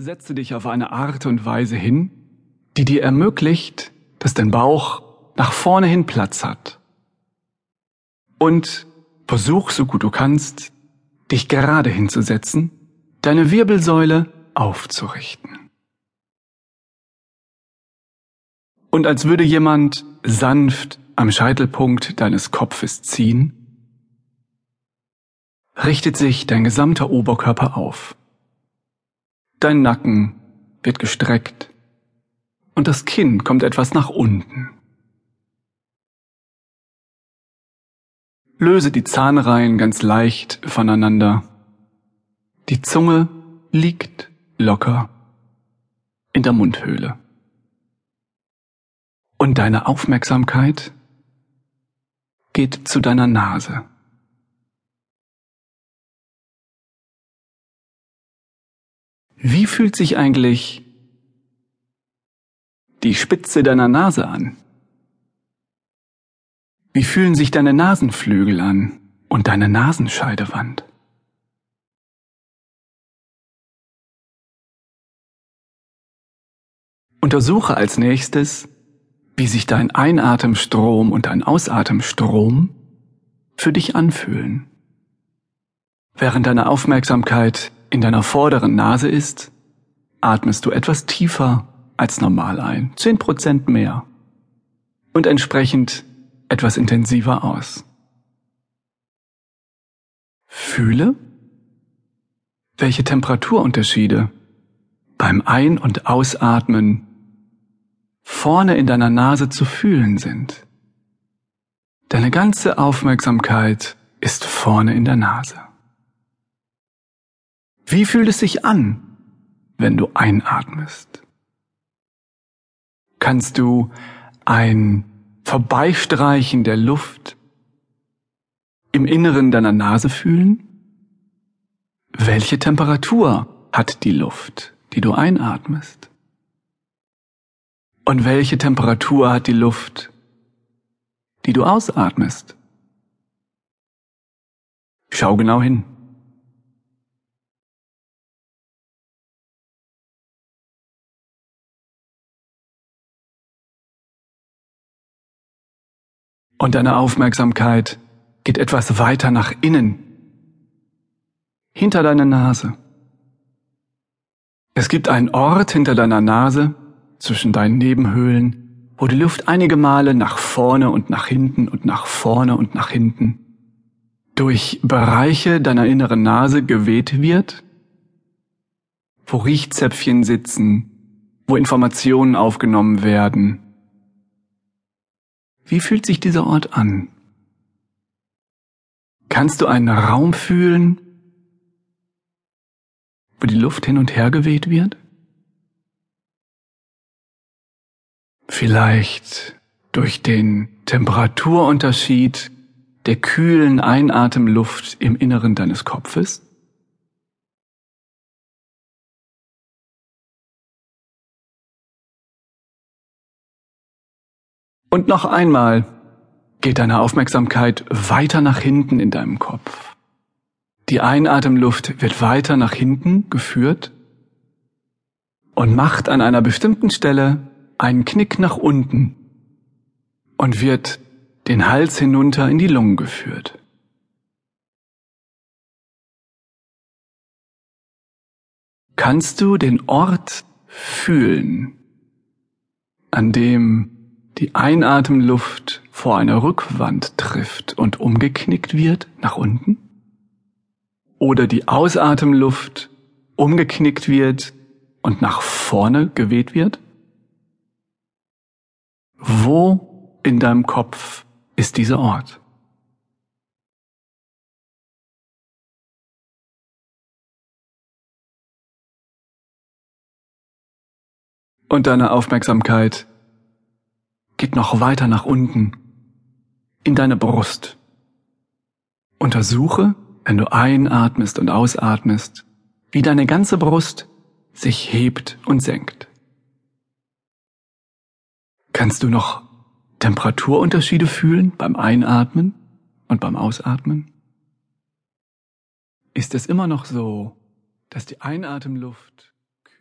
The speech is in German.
Setze dich auf eine Art und Weise hin, die dir ermöglicht, dass dein Bauch nach vorne hin Platz hat. Und versuch, so gut du kannst, dich gerade hinzusetzen, deine Wirbelsäule aufzurichten. Und als würde jemand sanft am Scheitelpunkt deines Kopfes ziehen, richtet sich dein gesamter Oberkörper auf. Dein Nacken wird gestreckt und das Kinn kommt etwas nach unten. Löse die Zahnreihen ganz leicht voneinander. Die Zunge liegt locker in der Mundhöhle. Und deine Aufmerksamkeit geht zu deiner Nase. Wie fühlt sich eigentlich die Spitze deiner Nase an? Wie fühlen sich deine Nasenflügel an und deine Nasenscheidewand? Untersuche als nächstes, wie sich dein Einatemstrom und dein Ausatemstrom für dich anfühlen. Während deine Aufmerksamkeit in deiner vorderen Nase ist, atmest du etwas tiefer als normal ein, zehn Prozent mehr und entsprechend etwas intensiver aus. Fühle, welche Temperaturunterschiede beim Ein- und Ausatmen vorne in deiner Nase zu fühlen sind. Deine ganze Aufmerksamkeit ist vorne in der Nase. Wie fühlt es sich an, wenn du einatmest? Kannst du ein Vorbeistreichen der Luft im Inneren deiner Nase fühlen? Welche Temperatur hat die Luft, die du einatmest? Und welche Temperatur hat die Luft, die du ausatmest? Schau genau hin. Und deine Aufmerksamkeit geht etwas weiter nach innen, hinter deiner Nase. Es gibt einen Ort hinter deiner Nase, zwischen deinen Nebenhöhlen, wo die Luft einige Male nach vorne und nach hinten und nach vorne und nach hinten durch Bereiche deiner inneren Nase geweht wird, wo Riechzäpfchen sitzen, wo Informationen aufgenommen werden, wie fühlt sich dieser Ort an? Kannst du einen Raum fühlen, wo die Luft hin und her geweht wird? Vielleicht durch den Temperaturunterschied der kühlen Einatemluft im Inneren deines Kopfes? Und noch einmal geht deine Aufmerksamkeit weiter nach hinten in deinem Kopf. Die Einatemluft wird weiter nach hinten geführt und macht an einer bestimmten Stelle einen Knick nach unten und wird den Hals hinunter in die Lungen geführt. Kannst du den Ort fühlen, an dem die Einatemluft vor einer Rückwand trifft und umgeknickt wird nach unten? Oder die Ausatemluft umgeknickt wird und nach vorne geweht wird? Wo in deinem Kopf ist dieser Ort? Und deine Aufmerksamkeit geht noch weiter nach unten, in deine Brust. Untersuche, wenn du einatmest und ausatmest, wie deine ganze Brust sich hebt und senkt. Kannst du noch Temperaturunterschiede fühlen beim Einatmen und beim Ausatmen? Ist es immer noch so, dass die Einatemluft